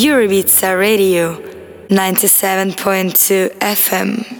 Pure Ibiza Radio 97.2 FM.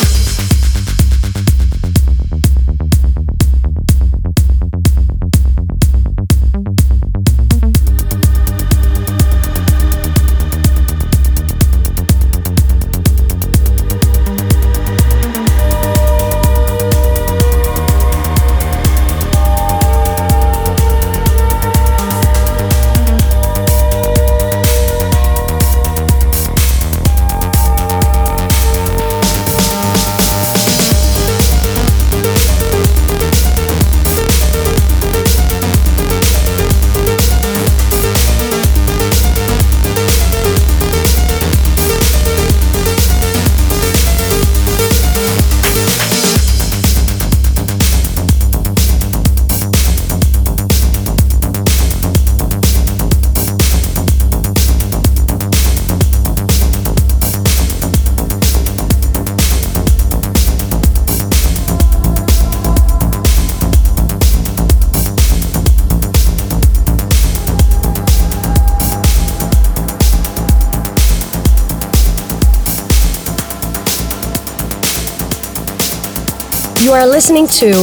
Are listening to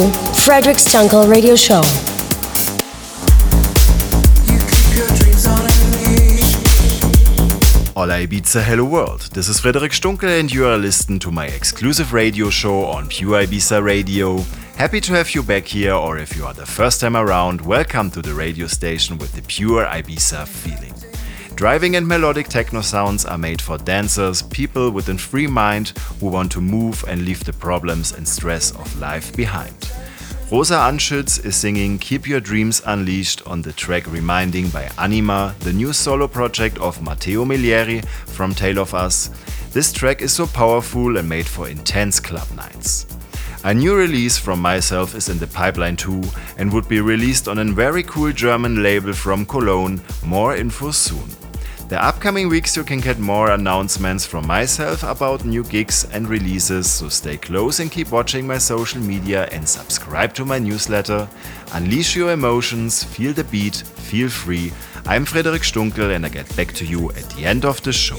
Frederic Stunkel Radio Show. Hola Ibiza, hello world. This is Frederic Stunkel and you are listening to my exclusive radio show on Pure Ibiza Radio. Happy to have you back here, or if you are the first time around, welcome to the radio station with the pure Ibiza feeling. Driving and melodic techno sounds are made for dancers, people with a free mind who want to move and leave the problems and stress of life behind. Rosa Anschütz is singing Keep Your Dreams Unleashed on the track Reminding by Anyma, the new solo project of Matteo Milleri from Tale of Us. This track is so powerful and made for intense club nights. A new release from myself is in the pipeline too and would be released on a very cool German label from Cologne. More info soon. The upcoming weeks you can get more announcements from myself about new gigs and releases, so stay close and keep watching my social media and subscribe to my newsletter. Unleash your emotions, feel the beat, feel free. I'm Frederic Stunkel and I get back to you at the end of the show.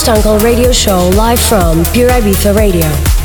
Stunkel Radio Show live from Pure Ibiza Radio.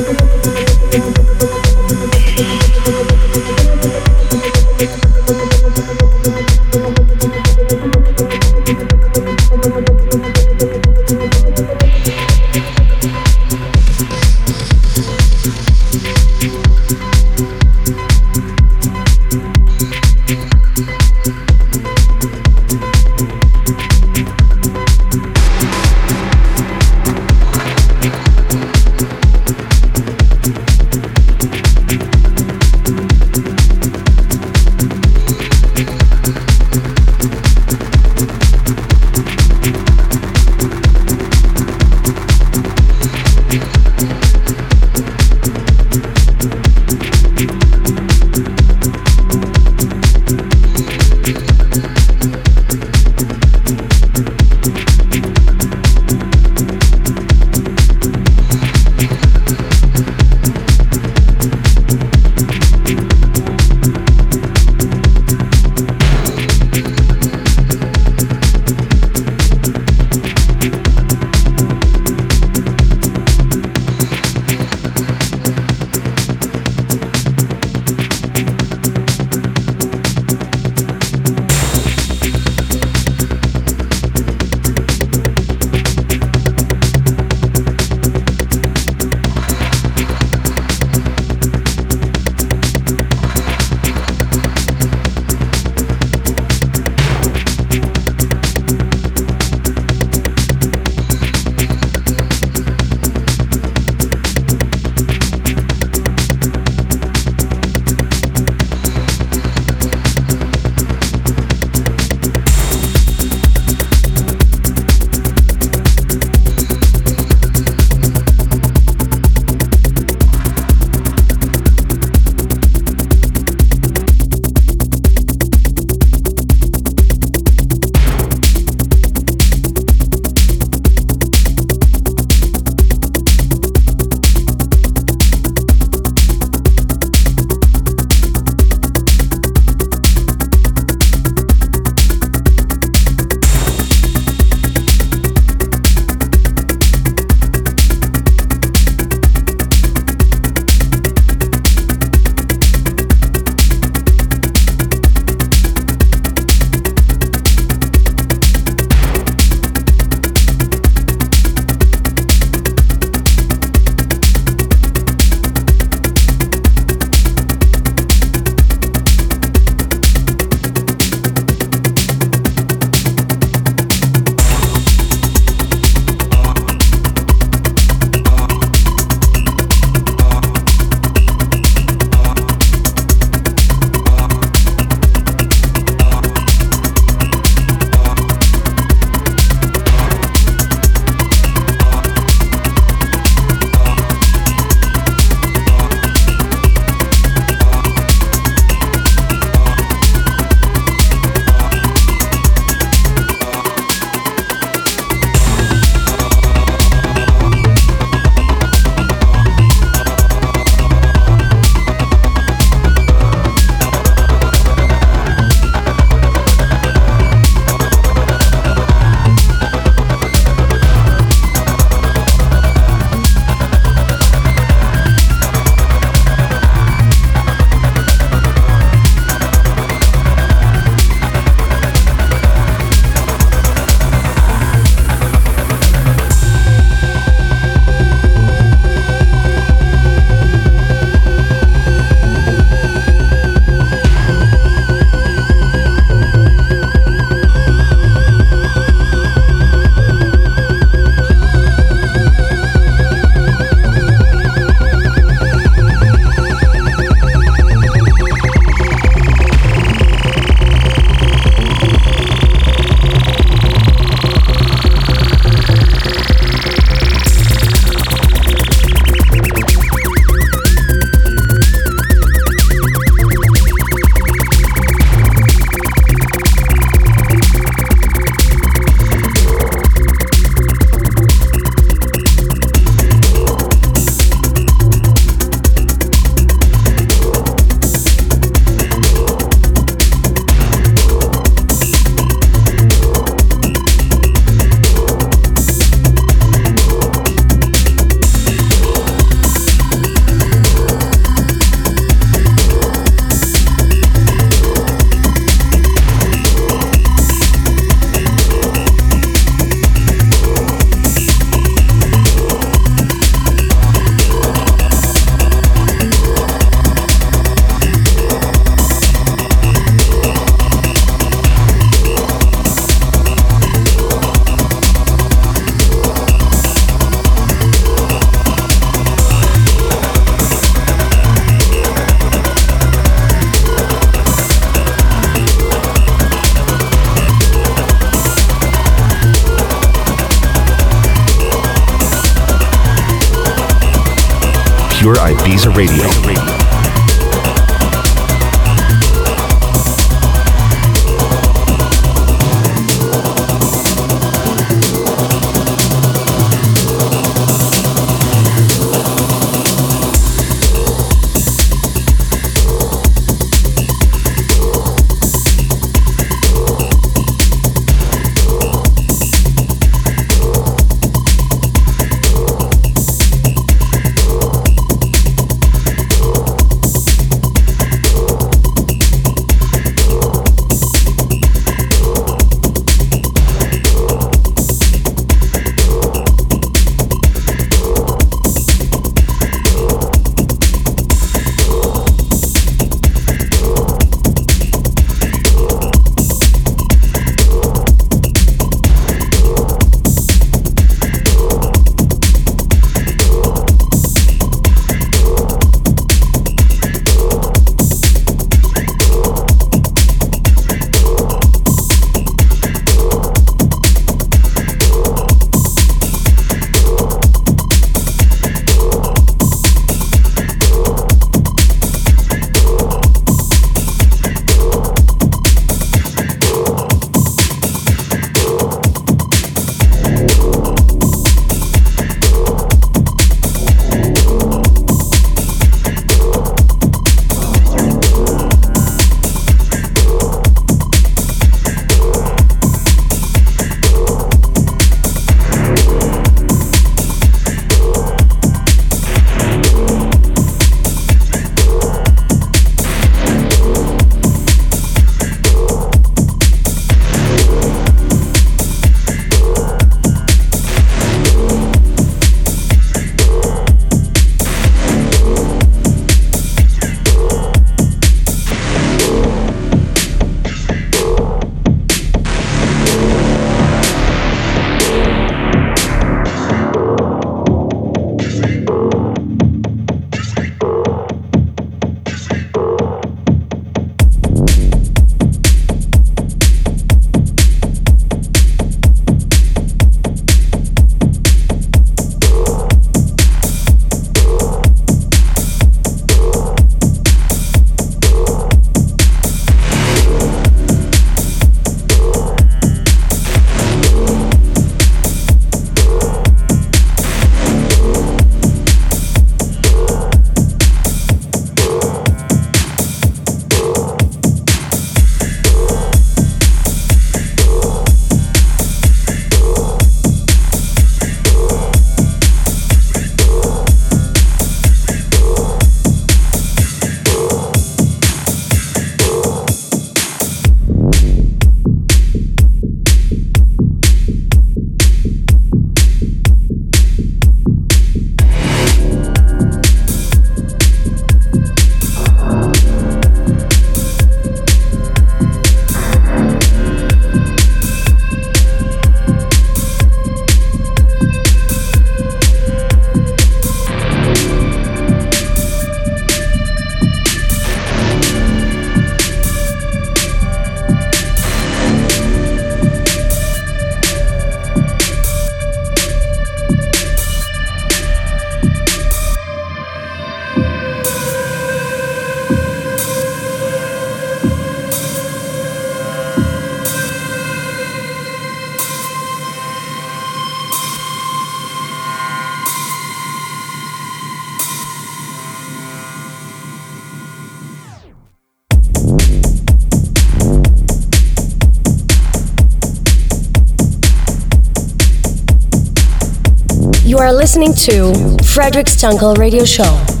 Are listening to Frederic Stunkel Radio Show.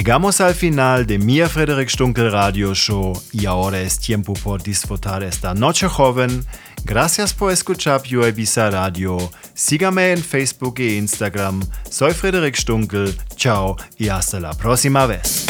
Llegamos al final de mi Frederick Stunkel Radio Show y ahora es tiempo por disfrutar esta noche joven. Gracias por escuchar Pure Ibiza Radio. Sígame en Facebook e Instagram. Soy Frederick Stunkel. Chao y hasta la próxima vez.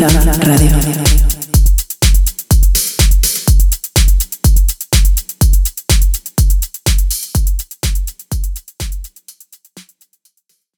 Radio.